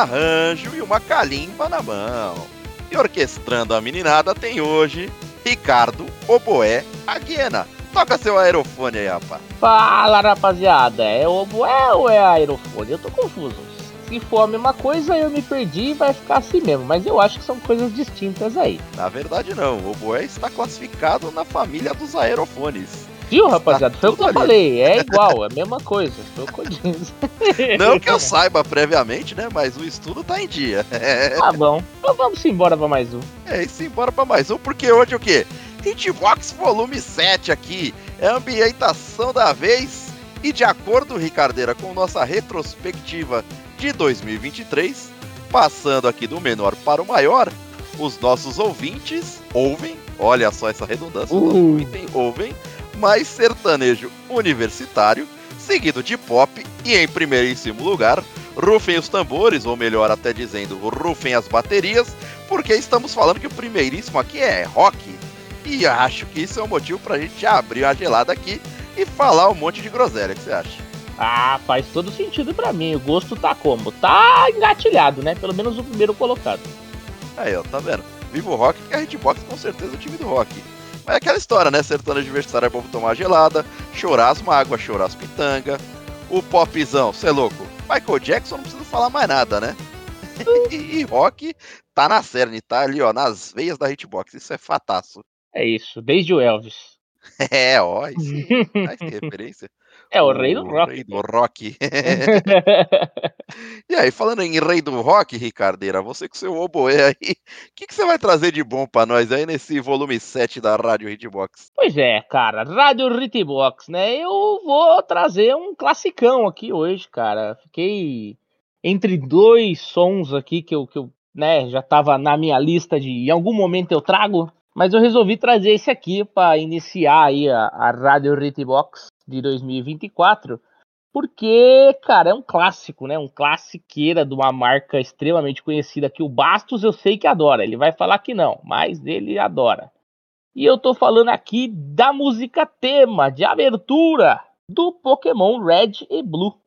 arranjo e uma calimba na mão. E orquestrando a meninada tem hoje Ricardo Oboé Aguena. Toca seu aerofone aí, rapaz. Fala, rapaziada. É oboé ou é aerofone? Eu tô confuso. Se for a mesma coisa, eu me perdi e vai ficar assim mesmo. Mas eu acho que são coisas distintas aí. Na verdade, não. O oboé está classificado na família dos aerofones. Viu, rapaziada? Foi o que eu falei. É igual, é a mesma coisa. Foi o que eu disse. Não que eu saiba previamente, né? Mas o estudo tá em dia. Tá bom. Então vamos embora pra mais um. É isso, embora pra mais um, porque hoje o quê? Hitbox Volume 7 aqui. É a ambientação da vez. E de acordo, Ricardeira, com nossa retrospectiva de 2023, passando aqui do menor para o maior, os nossos ouvintes ouvem, olha só essa redundância, Uh. ouvem, ouvem mais sertanejo universitário, seguido de pop e em primeiríssimo lugar, rufem os tambores, ou melhor até dizendo, rufem as baterias, porque estamos falando que o primeiríssimo aqui é rock. E acho que isso é um motivo pra gente abrir a gelada aqui e falar um monte de groselha, o que você acha? Ah, faz todo sentido pra mim. O gosto tá como? Tá engatilhado, né? Pelo menos o primeiro colocado. Aí, ó, tá vendo? Viva o rock, que a Hitbox com certeza é o time do rock. Mas é aquela história, né? Sertanejo universitário é bom tomar gelada, chorar as mágoas, chorar as pitanga. O popzão, cê é louco. Michael Jackson não precisa falar mais nada, né? e, rock tá na cerne, tá ali, ó, nas veias da Hitbox. Isso é fataço. É isso, desde o Elvis. É, ó, isso que referência. É o rei do rock. Rei do rock. e aí, falando em rei do rock, Ricardeira, você com seu oboé aí, o que, que você vai trazer de bom pra nós aí nesse volume 7 da Rádio Hitbox? Pois é, cara, Rádio Ritbox, né? Eu vou trazer um classicão aqui hoje, cara. Fiquei entre dois sons aqui que eu, que eu né, já tava na minha lista de em algum momento eu trago, mas eu resolvi trazer esse aqui para iniciar aí a, a Rádio Ritbox de 2024. Porque, cara, é um clássico, né? Um classiqueira de uma marca extremamente conhecida que o Bastos eu sei que adora. Ele vai falar que não, mas ele adora. E eu tô falando aqui da música tema de abertura do Pokémon Red e Blue.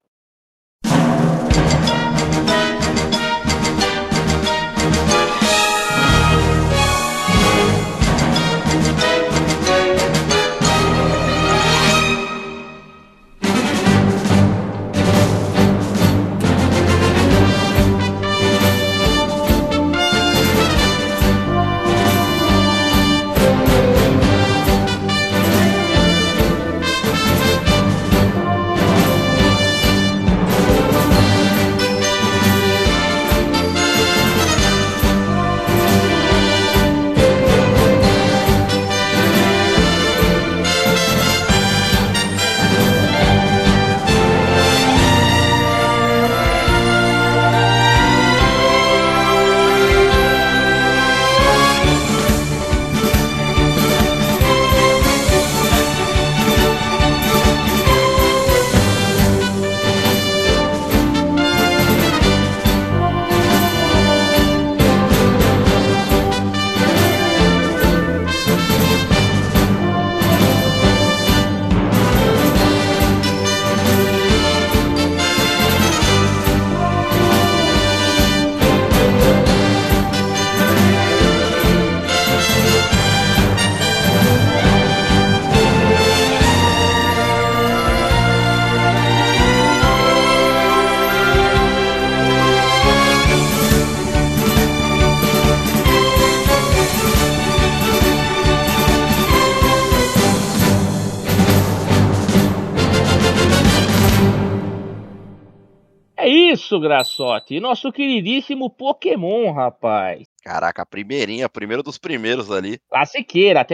Isso, Graçote. Nosso queridíssimo Pokémon, rapaz. Caraca, a primeirinha, primeiro dos primeiros ali. Classiqueira.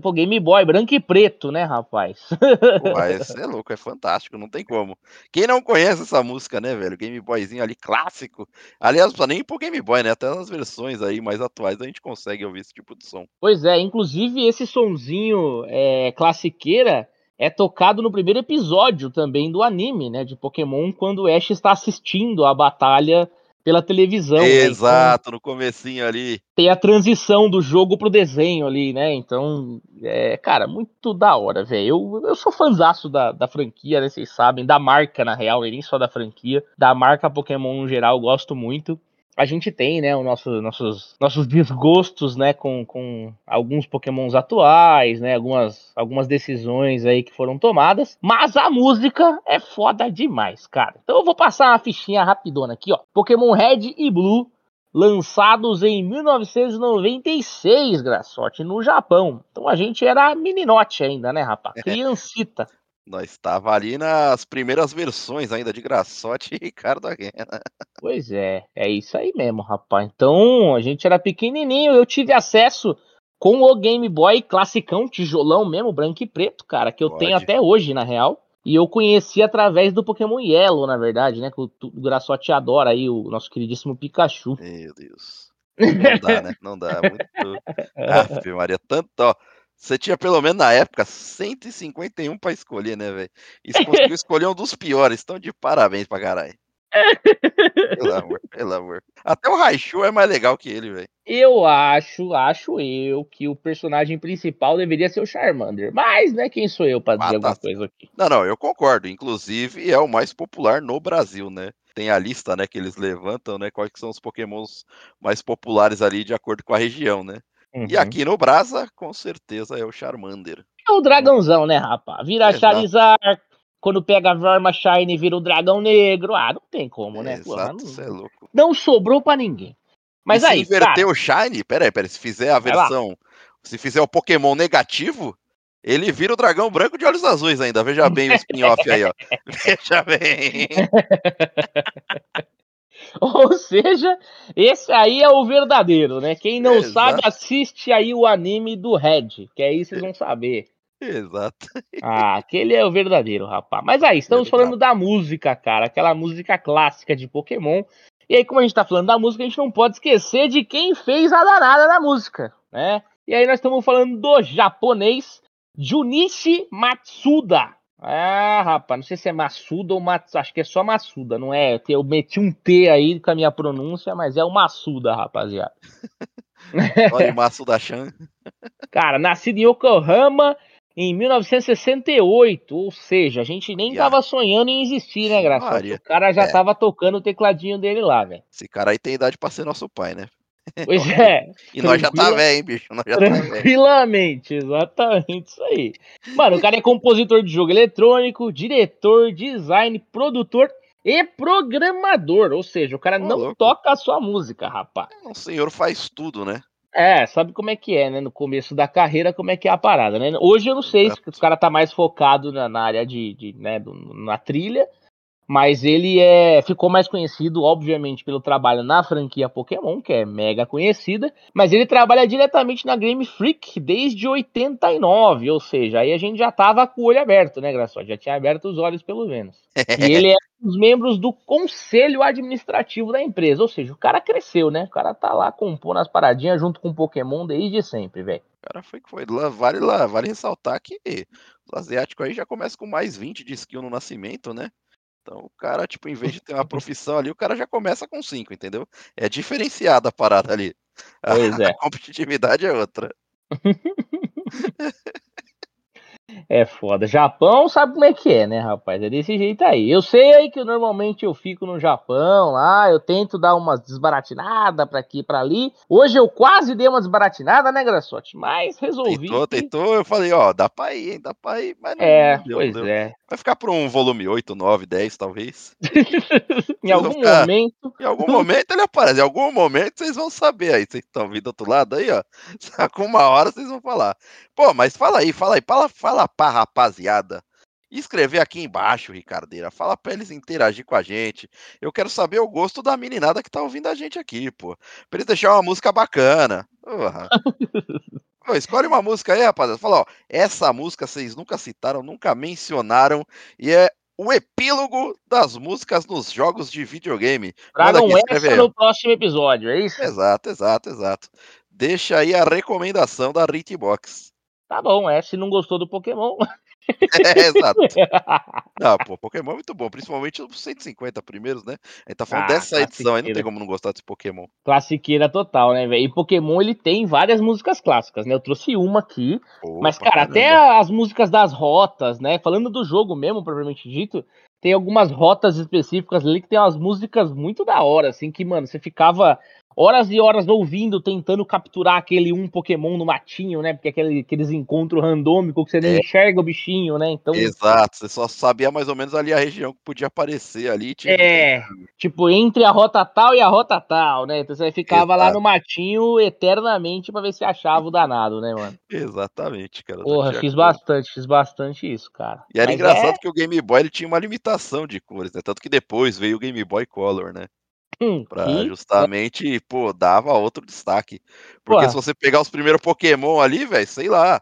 Pô, Game Boy, branco e preto, né, rapaz? Pô, esse é louco, é fantástico, não tem como. Quem não conhece essa música, né, velho? Game Boyzinho ali, clássico. Aliás, não nem pro Game Boy, né? Até nas versões aí mais atuais a gente consegue ouvir esse tipo de som. Pois é, inclusive esse sonzinho é, classiqueira é tocado no primeiro episódio também do anime, né, de Pokémon, quando o Ash está assistindo a batalha pela televisão. Exato, né? então, no comecinho ali. Tem a transição do jogo pro desenho ali, né? Então, é, cara, muito da hora, velho. Eu, eu sou fãzaço da, da franquia, né? Vocês sabem, da marca, na real, nem só da franquia. Da marca Pokémon no geral, gosto muito a gente tem, né, os nossos, nossos, nossos desgostos, né, com, com alguns pokémons atuais, né, algumas, algumas decisões aí que foram tomadas, mas a música é foda demais, cara. Então eu vou passar uma fichinha rapidona aqui, ó. Pokémon Red e Blue, lançados em 1996, Graçote, no Japão. Então a gente era meninote ainda, né, rapaz? Criancita. Nós estava ali nas primeiras versões ainda de Graçote e Ricardo Arena. Pois é, é isso aí mesmo, rapaz. Então, a gente era pequenininho, eu tive acesso com o Game Boy classicão, tijolão mesmo, branco e preto, cara, que eu Pode. tenho até hoje, na real. E eu conheci através do Pokémon Yellow, na verdade, né? Que o, o Graçote adora aí, o nosso queridíssimo Pikachu. Meu Deus. Não dá, né? Não dá. Muito. Aff, Maria, tanto, ó. Você tinha pelo menos na época 151 para escolher, né, velho? E você conseguiu escolher um dos piores. Então, de parabéns pra caralho. pelo amor, pelo amor. Até o Raichu é mais legal que ele, velho. Eu acho, acho eu, que o personagem principal deveria ser o Charmander. Mas, né, quem sou eu pra dizer ah, tá. alguma coisa aqui? Não, não, eu concordo. Inclusive, é o mais popular no Brasil, né? Tem a lista, né, que eles levantam, né? Quais são os pokémons mais populares ali de acordo com a região, né? Uhum. E aqui no Brasa, com certeza é o Charmander. É o dragãozão, né, rapaz? Vira Exato. Charizard, quando pega a Verma Shine vira o dragão negro. Ah, não tem como, né? Exato, você é louco. Não sobrou para ninguém. Mas e aí, se inverter cara... o Shine, peraí, peraí, se fizer a versão, se fizer o Pokémon negativo, ele vira o dragão branco de olhos azuis ainda. Veja bem o spin-off aí, ó. Veja bem. Ou seja, esse aí é o verdadeiro, né? Quem não Exato. sabe, assiste aí o anime do Red, que aí vocês vão saber. Exato. Ah, aquele é o verdadeiro, rapaz. Mas aí, estamos falando da música, cara. Aquela música clássica de Pokémon. E aí, como a gente tá falando da música, a gente não pode esquecer de quem fez a danada da música, né? E aí nós estamos falando do japonês Junichi Matsuda. Ah, rapaz, não sei se é Massuda ou Matsuda, acho que é só Massuda, não é? Eu meti um T aí com a minha pronúncia, mas é o Massuda, rapaziada. Olha, Massuda Chan. Cara, nascido em Yokohama em 1968, ou seja, a gente nem yeah. tava sonhando em existir, né, Graça? O cara já é. tava tocando o tecladinho dele lá, velho. Esse cara aí tem idade pra ser nosso pai, né? Pois é. E nós já tá velho, hein, bicho? Nós já tá tranquilamente, tá exatamente isso aí. Mano, o cara é compositor de jogo eletrônico, diretor, design, produtor e programador. Ou seja, o cara não louco. toca a sua música, rapaz. O senhor faz tudo, né? É, sabe como é que é, né? No começo da carreira, como é que é a parada, né? Hoje eu não sei se o cara tá mais focado na, na área de, de né, do, na trilha mas ele é, ficou mais conhecido, obviamente, pelo trabalho na franquia Pokémon, que é mega conhecida, mas ele trabalha diretamente na Game Freak desde 89, ou seja, aí a gente já tava com o olho aberto, né, Graçote? Já tinha aberto os olhos, pelo menos. e ele é um dos membros do conselho administrativo da empresa, ou seja, o cara cresceu, né? O cara tá lá compondo as paradinhas junto com o Pokémon desde sempre, velho. O cara foi que foi. Vale, lá, vale ressaltar que o asiático aí já começa com mais 20 de skill no nascimento, né? Então o cara, tipo, em vez de ter uma profissão ali, o cara já começa com cinco, entendeu? É diferenciada a parada ali. Pois a, é. A competitividade é outra. É foda. Japão sabe como é que é, né, rapaz? É desse jeito aí. Eu sei aí que normalmente eu fico no Japão lá, eu tento dar umas desbaratinadas pra aqui e pra ali. Hoje eu quase dei uma desbaratinada, né, Graçote? Mas resolvi. Tentou, que... tentou. Eu falei, ó, dá pra ir, hein, dá pra ir. Mas não, é, deu, pois deu. é. Vai ficar pra um volume 8, 9, 10, talvez. em algum ficar... momento. Em algum momento ele aparece. Em algum momento vocês vão saber aí. Vocês estão vindo do outro lado aí, ó. Com uma hora vocês vão falar. Pô, mas fala aí, fala aí. Fala, fala pra rapaziada. Escrever aqui embaixo, Ricardeira. Fala pra eles interagir com a gente. Eu quero saber o gosto da meninada que tá ouvindo a gente aqui, pô. Pra eles deixarem uma música bacana. Porra. Pô, escolhe uma música aí, rapaziada. Fala, ó, essa música vocês nunca citaram, nunca mencionaram, e é o epílogo das músicas nos jogos de videogame. Tragam essa no próximo episódio, é isso? Exato, exato, exato. Deixa aí a recomendação da Ritbox. Tá bom, é. Se não gostou do Pokémon, É, exato. Não, pô, Pokémon é muito bom, principalmente os 150 primeiros, né? A gente tá falando Ah, dessa edição aí, não tem como não gostar desse Pokémon. Classiqueira total, né, velho? E Pokémon ele tem várias músicas clássicas, né? Eu trouxe uma aqui, Pô, mas cara, até caramba. as músicas das rotas, né? Falando do jogo mesmo, propriamente dito, tem algumas rotas específicas ali que tem umas músicas muito da hora, assim, que, mano, você ficava horas e horas ouvindo, tentando capturar aquele um Pokémon no matinho, né? Porque aquele, aqueles encontros randômicos que você nem É. enxerga o bichinho, né? Então, Exato, você só sabia mais ou menos ali a região que podia aparecer ali. tinha É, tipo, entre a rota tal e a rota tal, né? Então você ficava lá Exato. no matinho eternamente pra ver se achava o danado, né, mano? Exatamente, cara. Porra, fiz bastante, fiz bastante isso, cara. E era Mas engraçado é. que o Game Boy ele tinha uma limitação de cores, né? Tanto que depois veio o Game Boy Color, né? Pra justamente, pô, dava outro destaque. Porque se Porra, você pegar os primeiros Pokémon ali, velho, sei lá,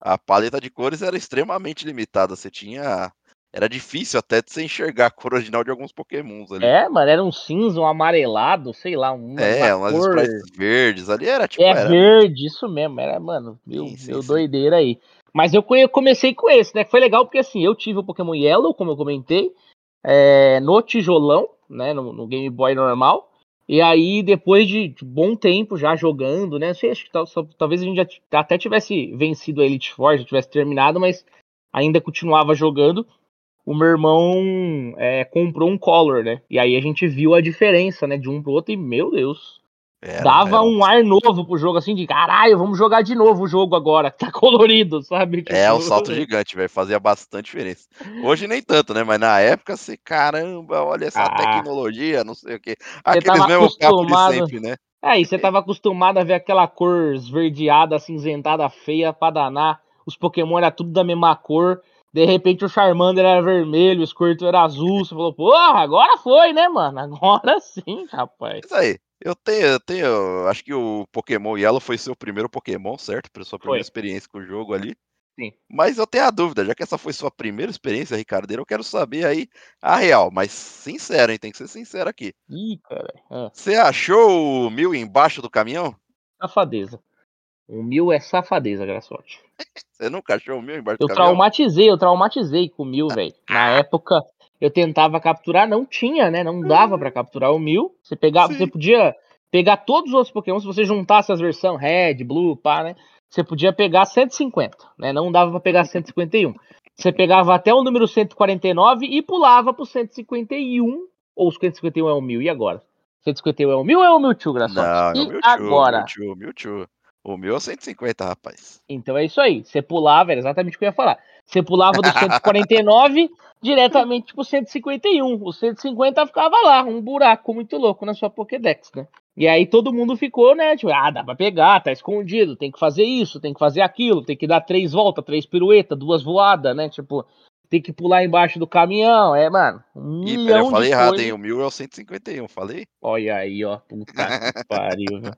a paleta de cores era extremamente limitada. Você tinha. Era difícil até de você enxergar a cor original de alguns Pokémons ali. é, mano, era um cinza, um amarelado, sei lá, uma, É, uma umas cor. verdes ali, era tipo, É era. verde, isso mesmo, era, mano, meu, Sim, sim, meu sim. doideira aí. Mas eu comecei com esse, né? Foi legal porque assim, eu tive o Pokémon Yellow, como eu comentei, é, no tijolão, né? No, no Game Boy normal. E aí, depois de bom tempo já jogando, né? Sei, acho que tal- só- talvez a gente já até tivesse vencido a Elite Four, já tivesse terminado, mas ainda continuava jogando. O meu irmão é, comprou um Color, né? E aí a gente viu a diferença, né? De um pro outro, e meu Deus, Era, dava era um ar novo pro jogo, assim, de caralho, vamos jogar de novo o jogo agora, que tá colorido, sabe? É um Tipo, salto gigante, velho. Fazia bastante diferença. Hoje nem tanto, né? Mas na época, você, caramba, olha essa Ah, tecnologia, não sei o quê. Aqueles mesmos papos de sempre, né? Aí, você tava acostumado a ver aquela cor esverdeada, acinzentada, feia pra danar. Os Pokémon era tudo da mesma cor. De repente o Charmander era vermelho, o Squirtle era azul. Você falou, porra, agora foi, né, mano? Agora sim, rapaz. Isso aí. Eu tenho, eu tenho. Acho que o Pokémon Yellow foi seu primeiro Pokémon, certo? Pra sua primeira Foi, experiência com o jogo ali. sim. Mas eu tenho a dúvida, já que essa foi sua primeira experiência, Ricardeiro, eu quero saber aí a real, mas sincero, hein? Tem que ser sincero aqui. Ih, cara. Ah, Você achou o mil embaixo do caminhão? safadeza. O mil é safadeza, Graçote. Você nunca achou o mil embaixo do Eu caminhão? traumatizei, eu traumatizei com o mil, velho. Na época, eu tentava capturar, não tinha, né? Não dava pra capturar o mil. Você pegava, você Sim. podia pegar todos os outros Pokémon, se você juntasse as versões Red, Blue, pá, né? Você podia pegar 150, né? Não dava pra pegar 151. Você pegava até o número 149 e pulava pro 151. Ou o 151 é o mil, e agora? 151 é o mil ou é o Mewtwo, Graçote? Não, é o E Mewtwo, agora? Mewtwo, Mewtwo. O meu é 150, rapaz. Então é isso aí. Você pulava, era exatamente o que eu ia falar. Você pulava do 149 diretamente pro 151. O 150 ficava lá, um buraco muito louco na sua Pokédex, né? E aí todo mundo ficou, né? Tipo, ah, dá pra pegar, tá escondido, tem que fazer isso, tem que fazer aquilo, tem que dar três voltas, três piruetas, duas voadas, né? Tipo, tem que pular embaixo do caminhão. É, mano, um Ih, peraí, eu falei errado, coisas. hein? O mil é o 151, falei? Olha aí, ó. Puta que pariu, viu?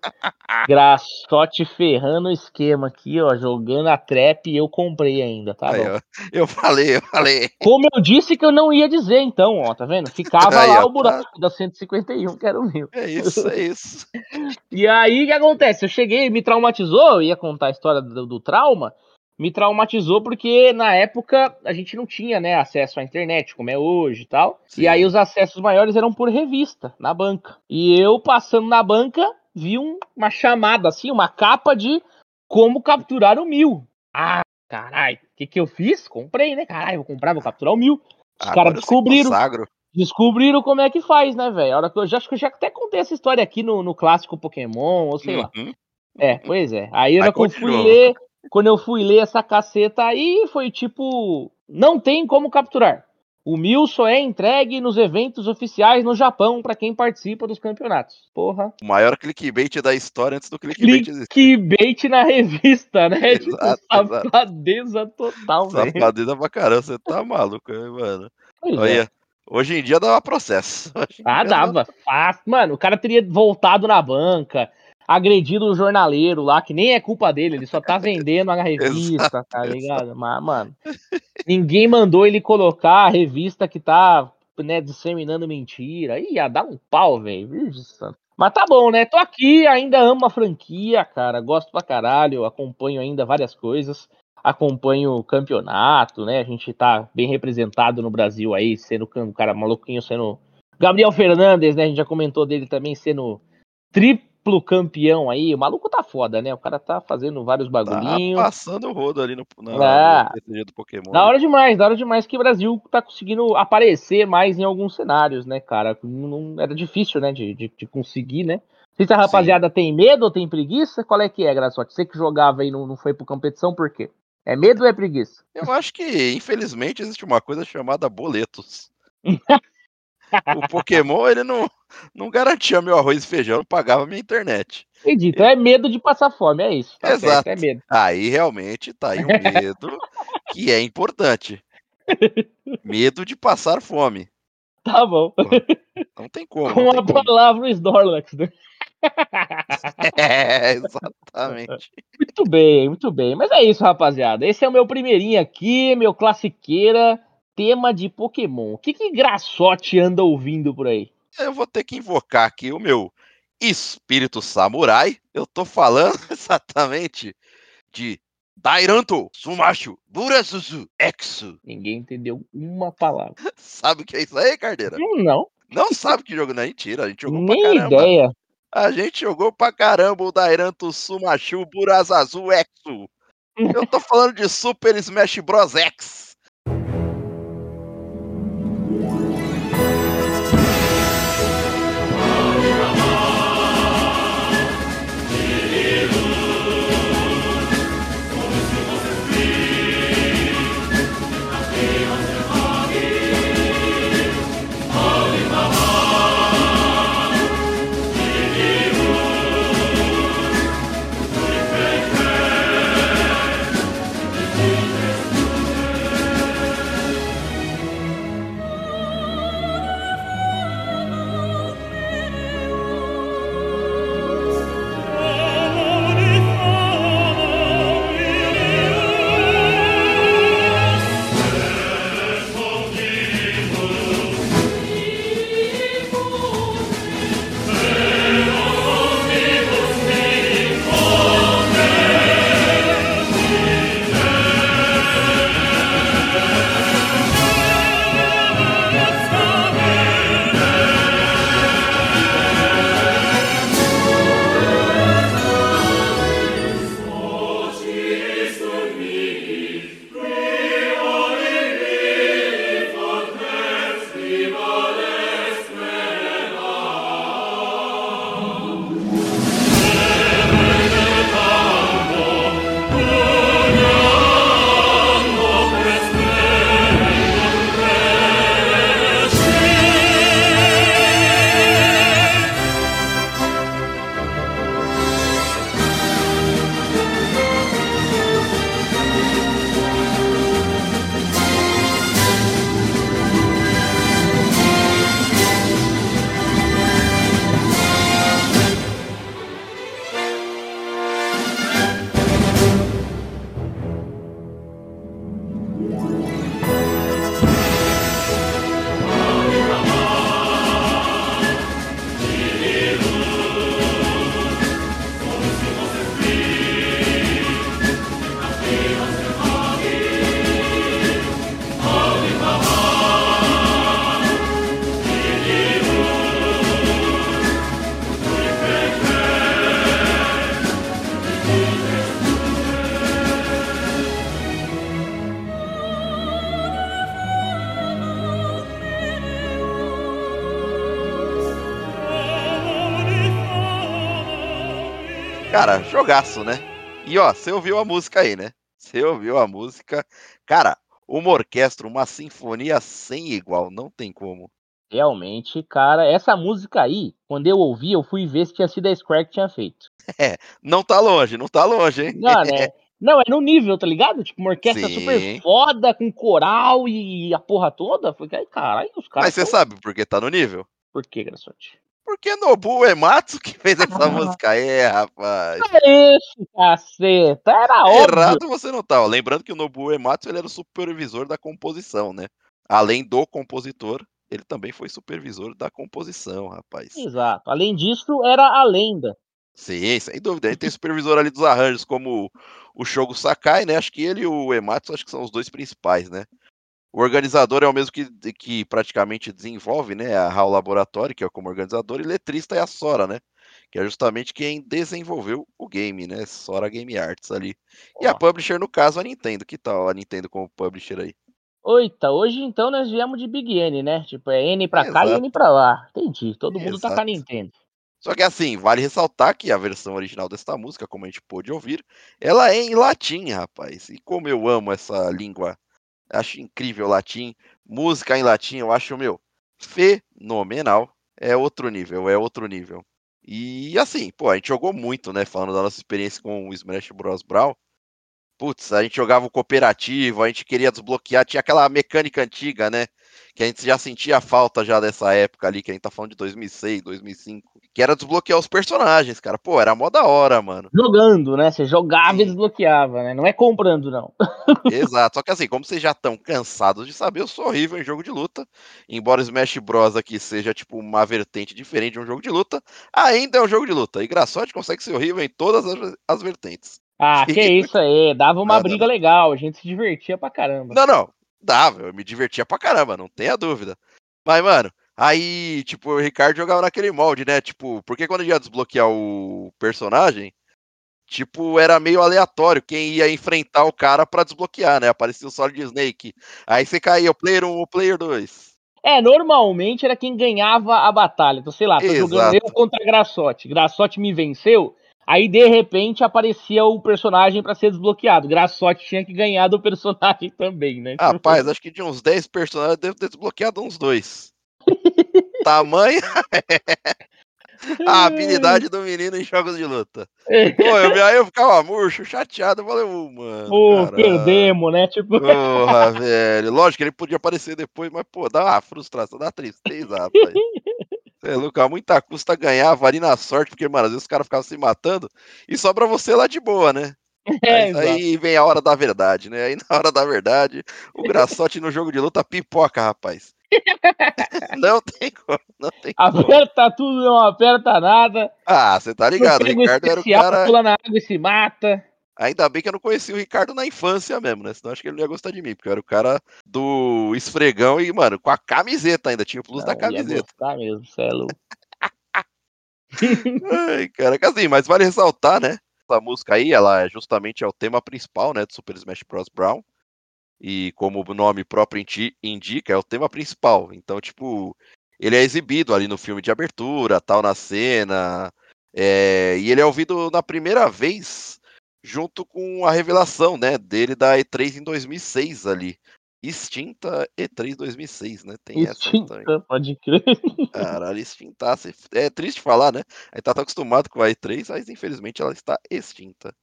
Graçote ferrando o esquema aqui, ó. Jogando a trap e eu comprei ainda, tá Aí, bom? ó. Eu falei, eu falei. Como eu disse que eu não ia dizer, então, ó, tá vendo? Ficava Aí, lá ó, o buraco da 151, que era o meu. É isso, é isso. E aí, o que acontece? Eu cheguei, me traumatizou, eu ia contar a história do, do trauma, me traumatizou porque na época a gente não tinha, né, acesso à internet, como é hoje e tal. E aí Sim. os acessos maiores eram por revista, na banca. E eu, passando na banca, vi um- uma chamada, assim, uma capa de como capturar o mil. Ah, caralho, o que que eu fiz? Comprei, né? Caralho, vou comprar, vou capturar o mil. Os caras descobriram. Descobriram como é que faz, né, velho? Hora que eu já acho que eu já até contei essa história aqui no, no clássico Pokémon, ou sei lá. Uhum. É, pois é. Aí eu conte de fui ler, quando eu fui ler essa caceta aí, foi tipo, não tem como capturar. O mil só é entregue nos eventos oficiais no Japão pra quem participa dos campeonatos. Porra. O maior clickbait da história antes do clickbait existir. Clickbait na revista, né? tipo, Exato, exato. safadeza total, velho. Safadeza pra caramba, você tá maluco, hein, mano. Pois é. Olha, hoje em dia dá processo. Ah, dá- dava. Fácil. Mano, o cara teria voltado na banca, agredido o jornaleiro lá, que nem é culpa dele, ele só tá vendendo a revista, tá ligado? Mas, mano, ninguém mandou ele colocar a revista que tá, né, disseminando mentira. Ih, ia dar um pau, velho. Mas tá bom, né? Tô aqui, ainda amo a franquia, cara. Gosto pra caralho, acompanho ainda várias coisas. acompanho o campeonato, né? A gente tá bem representado no Brasil aí, sendo um cara maluquinho, sendo. Gabriel Fernandes, né? A gente já comentou dele também sendo triplo campeão aí. O maluco tá foda, né? O cara tá fazendo vários Tá bagulhinhos. passando o rodo ali no, na, Ah. no do Pokémon. Da hora demais, da hora demais que o Brasil tá conseguindo aparecer mais em alguns cenários, né, cara? Não, não- era difícil, né, de, de, de conseguir, né? Não sei se a rapaziada tem medo ou tem preguiça, qual é que é, Graçote? Você que jogava aí e não, não foi pro competição, por quê? É medo ou é preguiça? Eu acho que, infelizmente, existe uma coisa chamada boletos. o Pokémon, ele não, não garantia meu arroz e feijão, não pagava minha internet. Entendi, então é medo de passar fome, é isso. Tá Exato. certo, é medo. Aí realmente tá aí um medo que é importante. Medo de passar fome. Tá bom. Não tem como. Com não a tem como. palavra Snorlax, né? É, exatamente. Muito bem, muito bem. Mas é isso, rapaziada. Esse é o meu primeirinho aqui, meu classiqueira, tema de Pokémon. O que que Graçote anda ouvindo por aí? Eu vou ter que invocar aqui o meu espírito samurai. Eu tô falando exatamente de Dairanto Sumashu Burasuzu Exu. Ninguém entendeu uma palavra. Sabe o que é isso aí, Cardeira? Hum, Não, Não sabe que jogo não é mentira. A gente jogou pra nem caramba. ideia. A gente jogou pra caramba o Dairanto Sumashu Burazazu Exu. Eu tô falando de Super Smash Bros. X. Cara, jogaço, né? E ó, você ouviu a música aí, né? Você ouviu a música. Cara, uma orquestra, uma sinfonia sem igual, não tem como. Realmente, cara, essa música aí, quando eu ouvi, eu fui ver se tinha sido a Square que tinha feito. Não tá longe, não tá longe, hein? Não, né? Não, é no nível, tá ligado? Tipo, uma orquestra Sim. super foda, com coral e a porra toda. Aí, caralho, os caras. Mas você tão- sabe por que tá no nível? Por que, Graçote? Porque Nobu Ematsu que fez essa Ah. música aí, rapaz. É isso, caceta. Era óbvio. Errado você não tá. ó. Lembrando que o Nobuo Ematsu ele era o supervisor da composição, né? Além do compositor, ele também foi supervisor da composição, rapaz. Exato. Além disso, era a lenda. Sim, sem dúvida. Ele tem supervisor ali dos arranjos, como o Shogo Sakai, né? Acho que ele e o Ematsu acho que são os dois principais, né? O organizador é o mesmo que, que praticamente desenvolve, né? A HAL Laboratory, que é como organizador, e letrista é a Sora, né? Que é justamente quem desenvolveu o game, né? Sora Game Arts ali. E a publisher, no caso, a Nintendo. Que tal a Nintendo como publisher aí? Oita, hoje então nós viemos de Big N, né? Tipo, é N pra cá e N pra lá. Entendi. Todo mundo Exato. tá com a Nintendo. Só que assim, vale ressaltar que a versão original desta música, como a gente pôde ouvir, ela é em latim, rapaz. E como eu amo essa língua, acho incrível latim. Música em latim, eu acho, meu, fenomenal. É outro nível, é outro nível. E assim, pô, a gente jogou muito, né? Falando da nossa experiência com o Smash Bros. Brawl. Putz, a gente jogava o cooperativo, a gente queria desbloquear, tinha aquela mecânica antiga, né? Que a gente já sentia falta já dessa época ali, que a gente tá falando de 2006, 2005. Que era desbloquear os personagens, cara. Pô, era mó da hora, mano. Jogando, né? Você jogava Sim. e desbloqueava, né? Não é comprando, não. Exato. Só que assim, como vocês já estão cansados de saber, eu sou horrível em jogo de luta. Embora Smash Bros. aqui seja, tipo, uma vertente diferente de um jogo de luta, ainda é um jogo de luta. E Graçote consegue ser horrível em todas as, as vertentes. Ah, que isso aí, dava uma briga legal, a gente se divertia pra caramba. Não, não, dava, eu me divertia pra caramba, não tenha dúvida. Mas, mano, aí, tipo, o Ricardo jogava naquele molde, né? Tipo, porque quando ia desbloquear o personagem, tipo, era meio aleatório quem ia enfrentar o cara para desbloquear, né? Aparecia o Solid Snake. Aí você caía o player 1 ou o player 2. É, normalmente era quem ganhava a batalha. Então, sei lá, tô Exato. jogando eu contra Graçote. Graçote me venceu, Aí, de repente, aparecia o personagem para ser desbloqueado. Graçote tinha que ganhar do personagem também, né? Rapaz, acho que de uns 10 personagens deve ter desbloqueado uns dois. Tamanho. a habilidade do menino em jogos de luta. Pô, eu, aí eu ficava murcho, chateado. Eu falei, oh, mano. Pô, perdemos, né? Tipo. Porra, velho. Lógico que ele podia aparecer depois, mas, pô, dá uma frustração, dá uma tristeza, rapaz. É, Luca, muita custa ganhar, vale na sorte, porque, mano, às vezes os caras ficavam se matando e sobra você lá de boa, né? É, aí vem a hora da verdade, né? Aí na hora da verdade, o Graçote no jogo de luta pipoca, rapaz. não tem como, não tem como. Aperta tudo, não aperta nada. Ah, você tá ligado, o Ricardo era o cara... pula na água e se mata. Ainda bem que eu não conheci o Ricardo na infância mesmo, né? Senão acho que ele não ia gostar de mim, porque eu era o cara do esfregão e, mano, com a camiseta ainda, tinha o plus não, da camiseta. Ia gostar mesmo, cê é louco. Ai, cara, assim, mas vale ressaltar, né? Essa música aí, ela é justamente é o tema principal, né, do Super Smash Bros. Brown. E como o nome próprio indica, é o tema principal. Então, tipo, ele é exibido ali no filme de abertura, tal, na cena. É... E ele é ouvido na primeira vez junto com a revelação, né, dele da E3 em 2006 ali. Extinta E3 2006, né? Tem extinta, essa pode crer. Caralho, extintasse. É triste falar, né? A gente tá acostumado com a E3, mas infelizmente ela está extinta.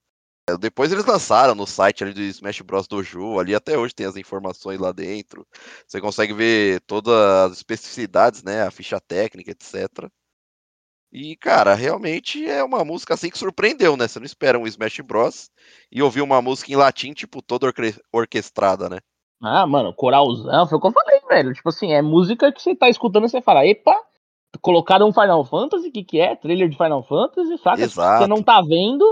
É, depois eles lançaram no site ali do Smash Bros Dojo, ali até hoje tem as informações lá dentro. Você consegue ver todas as especificidades, né? A ficha técnica, etc. E, cara, realmente é uma música assim que surpreendeu, né? Você não espera um Smash Bros. e ouvir uma música em latim, tipo, toda orque orquestrada, né? Ah, mano, coralzão, foi o que eu falei, velho. Tipo assim, é música que você tá escutando e você fala, epa, colocaram um Final Fantasy, o que que é? Trailer de Final Fantasy, saca? Exato. Você não tá vendo,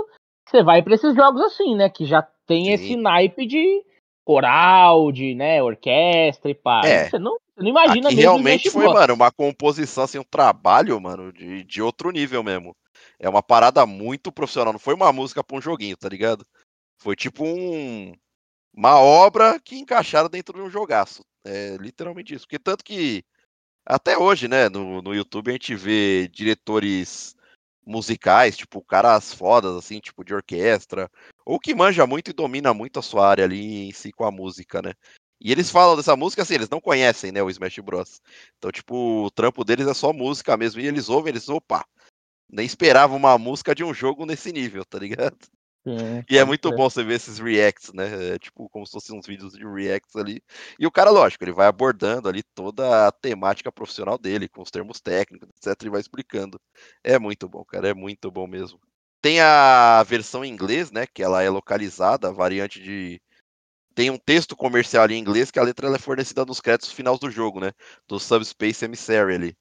você vai pra esses jogos assim, né? Que já tem Sim. esse naipe de coral, de, né, orquestra e pá. É. Você não, você não imagina Aqui mesmo realmente foi, mano, uma composição, assim, um trabalho, mano, de, de outro nível mesmo. É uma parada muito profissional, não foi uma música pra um joguinho, tá ligado? Foi tipo um uma obra que encaixaram dentro de um jogaço. É literalmente isso. Porque tanto que até hoje, né, no, no YouTube a gente vê diretores musicais, tipo, caras fodas, assim, tipo, de orquestra, ou que manja muito e domina muito a sua área ali em si com a música, né? E eles falam dessa música assim, eles não conhecem, né, o Smash Bros. Então, tipo, o trampo deles é só música mesmo, e eles ouvem, eles, opa, nem esperava uma música de um jogo nesse nível, tá ligado? Sim, e é muito ser. bom você ver esses reacts, né? É tipo como se fossem uns vídeos de reacts ali. E o cara, lógico, ele vai abordando ali toda a temática profissional dele, com os termos técnicos, etc. E vai explicando. É muito bom, cara, é muito bom mesmo. Tem a versão em inglês, né? Que ela é localizada, a variante de. Tem um texto comercial em inglês que a letra é fornecida nos créditos finais do jogo, né? Do Subspace Emissary ali.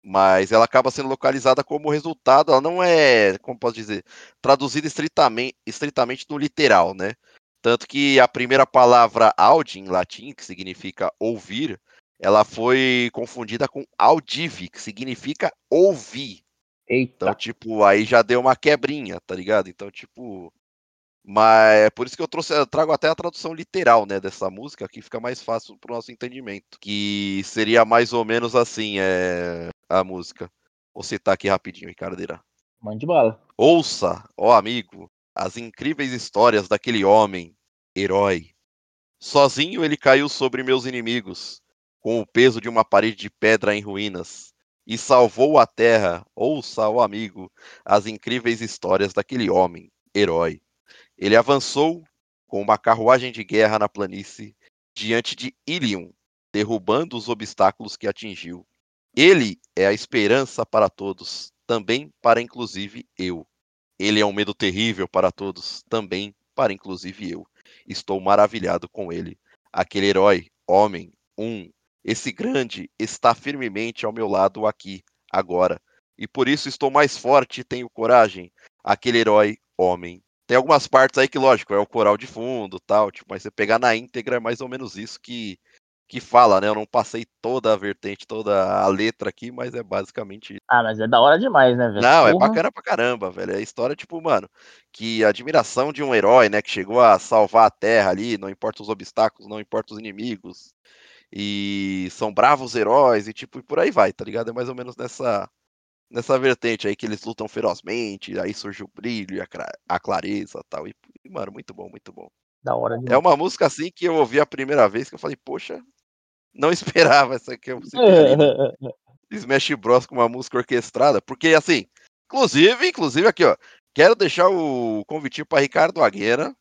mas ela acaba sendo localizada como resultado, ela não é, como posso dizer, traduzida estritamente, estritamente no literal, né? Tanto que a primeira palavra audi em latim, que significa ouvir, ela foi confundida com audive, que significa ouvir. Eita. Então, tipo, aí já deu uma quebrinha, tá ligado? Então, tipo, mas é por isso que eu trouxe, eu trago até a tradução literal, né, dessa música, que fica mais fácil pro nosso entendimento. Que seria mais ou menos assim, é a música. Vou citar aqui rapidinho, Ricardeira. Mande bala. Ouça, ó amigo, as incríveis histórias daquele homem, herói. Sozinho ele caiu sobre meus inimigos, com o peso de uma parede de pedra em ruínas, e salvou a terra. Ouça, ó amigo, as incríveis histórias daquele homem, herói. Ele avançou com uma carruagem de guerra na planície diante de Ilium, derrubando os obstáculos que atingiu. Ele é a esperança para todos, também para inclusive eu. Ele é um medo terrível para todos, também para inclusive eu. Estou maravilhado com ele. Aquele herói, homem, um, esse grande, está firmemente ao meu lado aqui, agora. E por isso estou mais forte e tenho coragem. Aquele herói, homem, tem algumas partes aí que, lógico, é o coral de fundo tal, tipo, mas você pegar na íntegra é mais ou menos isso que, que fala, né? Eu não passei toda a vertente, toda a letra aqui, mas é basicamente isso. Ah, mas é da hora demais, né, velho? Não, é Porra. bacana pra caramba, velho. É a história, tipo, mano, que a admiração de um herói, né, que chegou a salvar a terra ali, não importa os obstáculos, não importa os inimigos. E são bravos heróis e tipo, e por aí vai, tá ligado? É mais ou menos nessa nessa vertente aí que eles lutam ferozmente, aí surge o brilho e a, a clareza tal. E, mano, muito bom, muito bom. Da hora É uma música assim que eu ouvi a primeira vez que eu falei, poxa, não esperava essa aqui. Eu? Smash Bros com uma música orquestrada, porque assim, inclusive, inclusive aqui, ó, quero deixar o convitinho para Ricardo Agueira.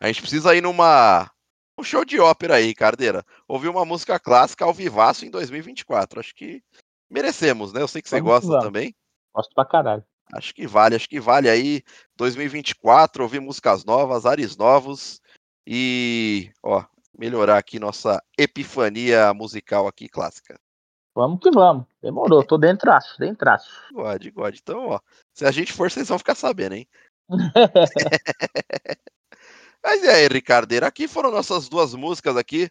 A gente precisa ir numa um show de ópera aí, Ricardeira. Ouvir uma música clássica ao vivaço em 2024. Acho que merecemos, né? Eu sei que você Vamos gosta também. Gosto pra caralho. Acho que vale, acho que vale aí 2024, ouvir músicas novas, ares novos e, ó, melhorar aqui nossa epifania musical aqui clássica. Vamos que vamos. Demorou, tô dentro, dentro. God, God. Então, ó, se a gente for, vocês vão ficar sabendo, hein? Mas e aí, Ricardeira, aqui foram nossas duas músicas aqui.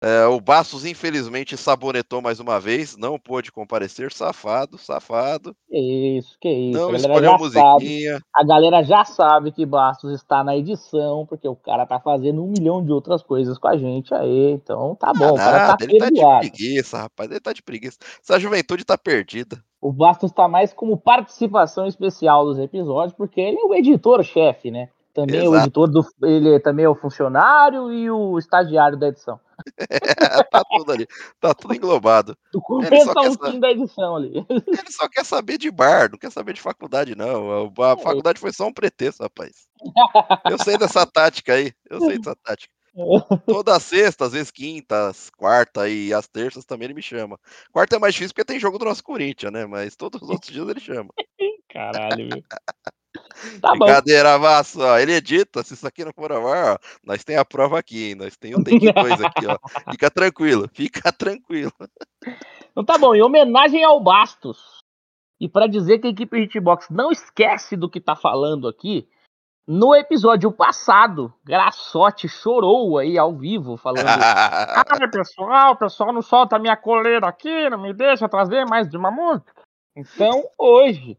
É, o Bastos, infelizmente, sabonetou mais uma vez, não pôde comparecer, safado, safado. Que isso, que isso. Não a escolheu já sabe. musiquinha. A galera já sabe que Bastos está na edição, porque o cara tá fazendo um milhão de outras coisas com a gente aí. Então tá bom, o cara tá ele tá de preguiça, rapaz, ele tá de preguiça. Essa juventude tá perdida. O Bastos tá mais como participação especial dos episódios, porque ele é o editor-chefe, né? Também é o Exato. editor do. Ele é- também é o funcionário e o estagiário da edição. tá tudo ali, tá tudo englobado. Tu compensa um sa- fim da edição ali. Ele só quer saber de bar, não quer saber de faculdade, não. A, É. faculdade foi só um pretexto, rapaz. Eu sei dessa tática aí, eu sei dessa tática. Toda sexta, às vezes quintas, quarta e as terças também ele me chama. Quarta é mais difícil porque tem jogo do nosso Corinthians, né? Mas todos os outros dias ele chama. Caralho, viu? Tá. Brincadeira, Vasso, ó. Ele edita, se isso aqui não for ao ar, ó, nós tem a prova aqui, hein? Nós tem o Take 2 aqui, ó. Fica tranquilo, fica tranquilo. Então tá bom, em homenagem ao Bastos, e pra dizer que a equipe Hitbox não esquece do que tá falando aqui, no episódio passado, Graçote chorou aí ao vivo, falando: Ah, pessoal, o pessoal não solta a minha coleira aqui, não me deixa trazer mais de uma música. Então, hoje,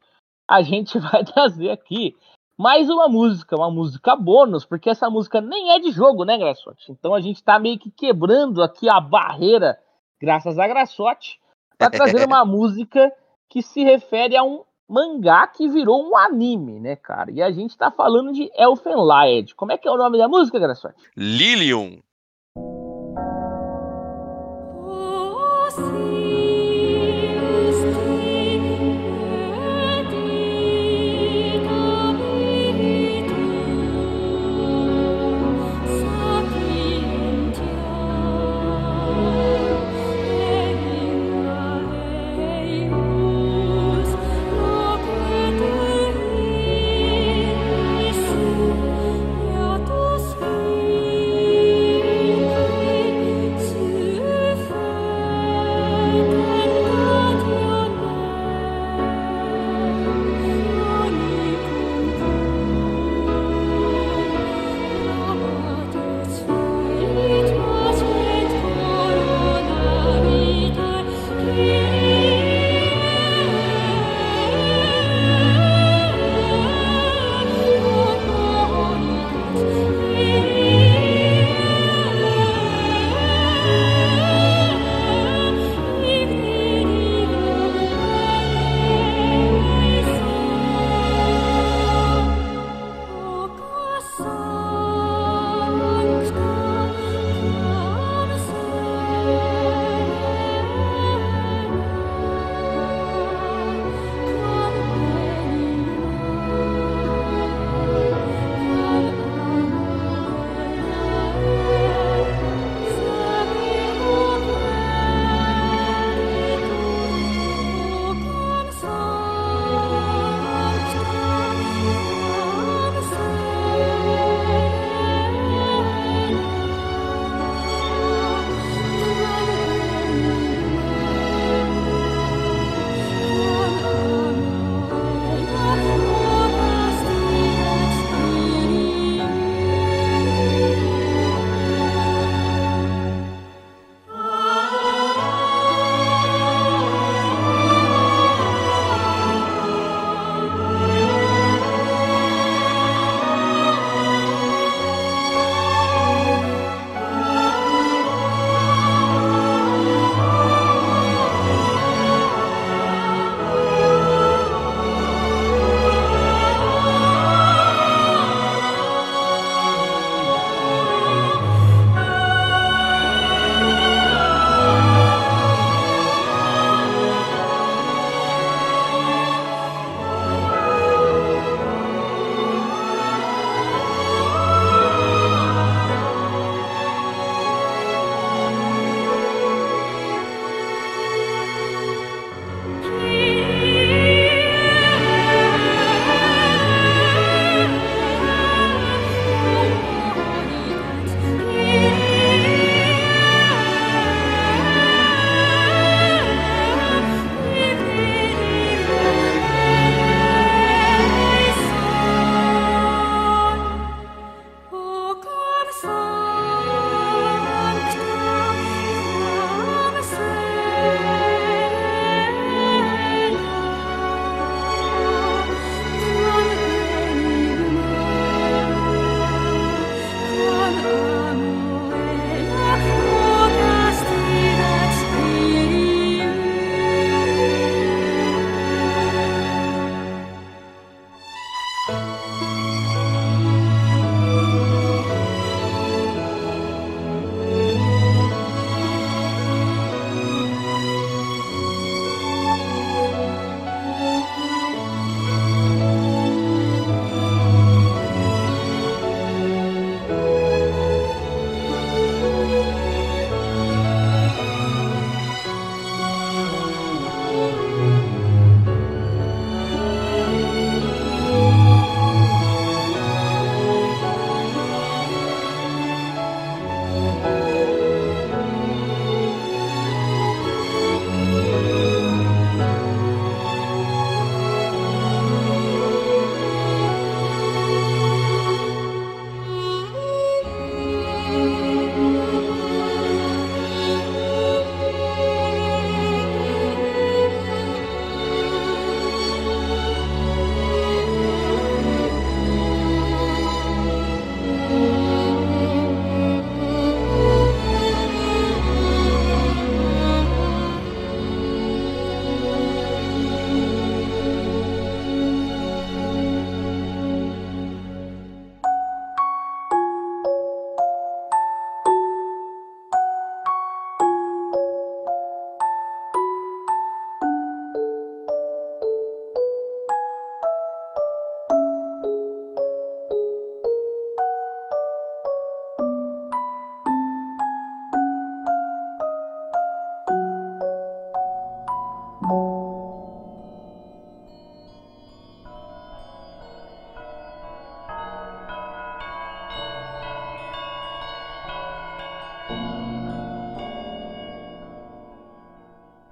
a gente vai trazer aqui mais uma música, uma música bônus, porque essa música nem é de jogo, né, Graçote? Então a gente tá meio que quebrando aqui a barreira, graças a Graçote, para trazer uma música que se refere a um mangá que virou um anime, né, cara? E a gente tá falando de Elfenlied. Como é que é o nome da música, Graçote? Lilium.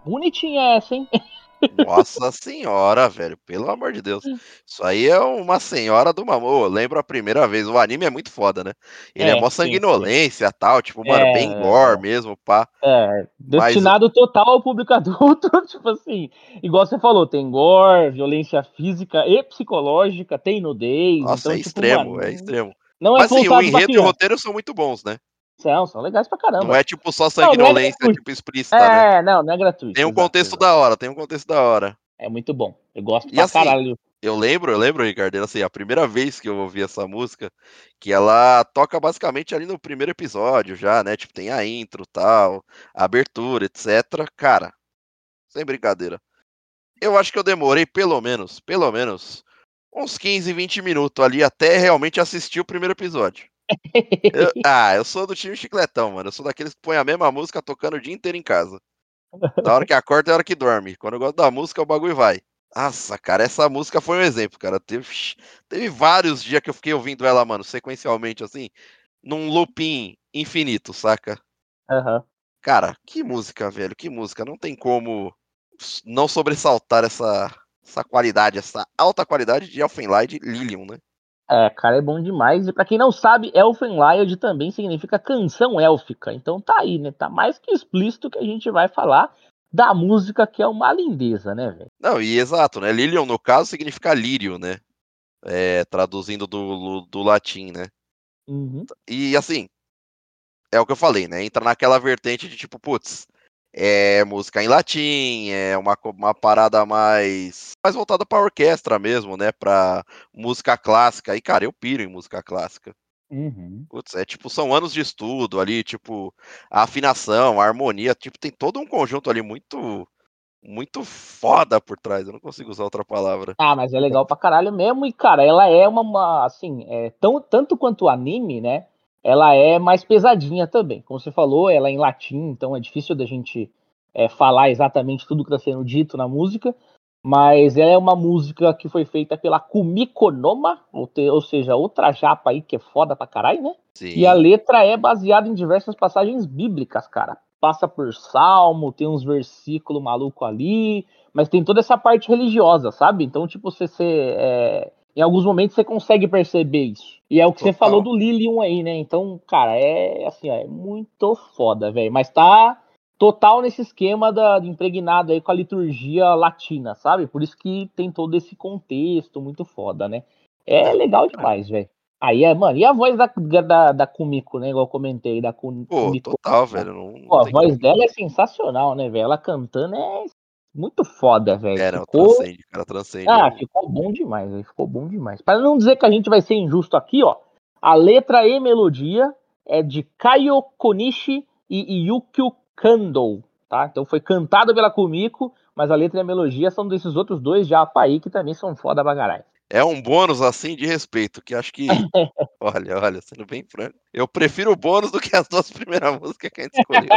Bonitinha essa, hein? Nossa senhora, velho, pelo amor de Deus. Isso aí é uma senhora do mamô. Eu lembro a primeira vez. O anime é muito foda, né? Ele é, É, mó sim, sanguinolência tal, tipo, mano, É, bem gore mesmo, pá. É, destinado total ao público adulto, tipo assim, igual você falou, tem gore, violência física e psicológica, tem nudez, Nossa, então, é tipo, extremo, mano, é extremo. não é Mas assim, o enredo e o roteiro são muito bons, né? São, são legais pra caramba. Não é tipo só não é sanguinolência, gratuito. tipo explícita, né? É, não, não é gratuito. Tem um exato, contexto da hora, tem um contexto da hora. É muito bom. Eu gosto E pra assim, caralho. Eu lembro, eu lembro, Ricardo, assim, a primeira vez que eu ouvi essa música, que ela toca basicamente ali no primeiro episódio já, né? Tipo, tem a intro tal, a abertura, etc. Cara, sem brincadeira. Eu acho que eu demorei pelo menos, pelo menos, uns 15, 20 minutos ali até realmente assistir o primeiro episódio. Eu- ah, eu sou do time chicletão, mano. Eu sou daqueles que põem a mesma música tocando o dia inteiro em casa. Da hora que acorda é a hora que dorme. Quando eu gosto da música, o bagulho vai. Nossa, cara, essa música foi um exemplo, cara. Teve, teve vários dias que eu fiquei ouvindo ela, mano, sequencialmente, assim, num looping infinito, saca? Aham. Cara, que música, velho, que música. Não tem como não sobressaltar essa, essa qualidade, essa alta qualidade de Elfenlight Lilium, né? É, cara, é bom demais. E pra quem não sabe, Elfenlied também significa canção élfica. Então tá aí, né? Tá mais que explícito que a gente vai falar da música que é uma lindeza, né, velho? Não, e exato, né? Lilium, no caso, significa lírio, né? É, traduzindo do, do latim, né? Uhum. E assim, é o que eu falei, né? Entra naquela vertente de tipo, putz, é música em latim, é uma, uma parada mais mais voltada pra orquestra mesmo, né? Pra música clássica. E, cara, eu piro em música clássica. Uhum. Putz, é tipo, são anos de estudo ali, tipo, a afinação, a harmonia, tipo, tem todo um conjunto ali muito muito foda por trás. Eu não consigo usar outra palavra. Ah, mas é legal pra caralho mesmo. E, cara, ela é uma, uma, assim, é, tão, tanto quanto o anime, né? Ela é mais pesadinha também. Como você falou, ela é em latim, então é difícil da gente é, falar exatamente tudo que está sendo dito na música. Mas ela é uma música que foi feita pela Kumiko Noma, ou, te- ou seja, outra japa aí que é foda pra caralho, né? Sim. E a letra é baseada em diversas passagens bíblicas, cara. Passa por salmo, tem uns versículos malucos ali, mas tem toda essa parte religiosa, sabe? Então, tipo, você, você é, em alguns momentos você consegue perceber isso. E é o que você Total. falou do Lilium aí, né? Então, cara, é assim, ó, é muito foda, velho. Mas tá total nesse esquema da impregnado aí com a liturgia latina, sabe? Por isso que tem todo esse contexto muito foda, né? É legal demais, velho. Aí é, mano, e a voz da, da, da Kumiko, né? Igual eu comentei, da Ku- Pô, Kumiko. total, velho. Não, não Pô, a voz como. dela é sensacional, né, velho? Ela cantando é muito foda, velho. Não, Ficou... transcende, cara, transcende. Ah, ficou bom demais, velho. Ficou bom demais. Para não dizer que a gente vai ser injusto aqui, ó. A letra e melodia é de Kaio Konishi e Yukio Kando, tá? Então foi cantado pela Kumiko, mas a letra e a melodia são desses outros dois japa aí que também são foda pra caralho. É um bônus assim de respeito, que acho que. olha, olha, sendo bem franco. Eu prefiro o bônus do que as duas primeiras músicas que a gente escolheu.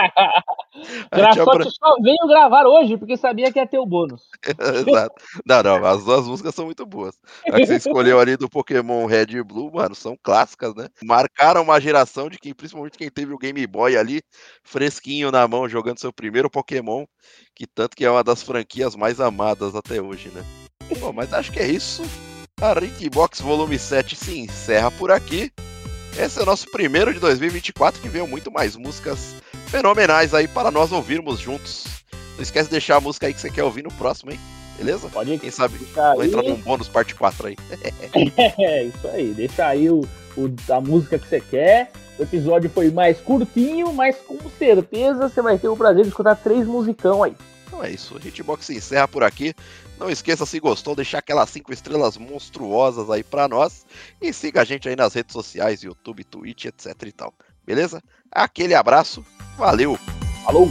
A gente apre- só veio gravar hoje porque sabia que ia ter o bônus. Exato. Não, não, as duas músicas são muito boas. A que você escolheu ali do Pokémon Red e Blue, mano, são clássicas, né? Marcaram uma geração de quem, principalmente quem teve o Game Boy ali, fresquinho na mão, jogando seu primeiro Pokémon, que tanto que é uma das franquias mais amadas até hoje, né? Bom, mas acho que é isso. A Rick Box Volume 7 se encerra por aqui. Esse é o nosso primeiro de 2024, que veio muito mais músicas fenomenais aí para nós ouvirmos juntos. Não esquece de deixar a música aí que você quer ouvir no próximo, hein? Beleza? Pode Quem sabe vai entrar num bônus parte 4 aí. É, isso aí. Deixa aí o, o- a música que você quer. O episódio foi mais curtinho, mas com certeza você vai ter o prazer de escutar três musicão aí. Então é isso. Hitbox se encerra por aqui. Não esqueça, se gostou, deixar aquelas 5 estrelas monstruosas aí pra nós. E siga a gente aí nas redes sociais, YouTube, Twitch, etc e tal. Beleza? Aquele abraço. Valeu! Falou!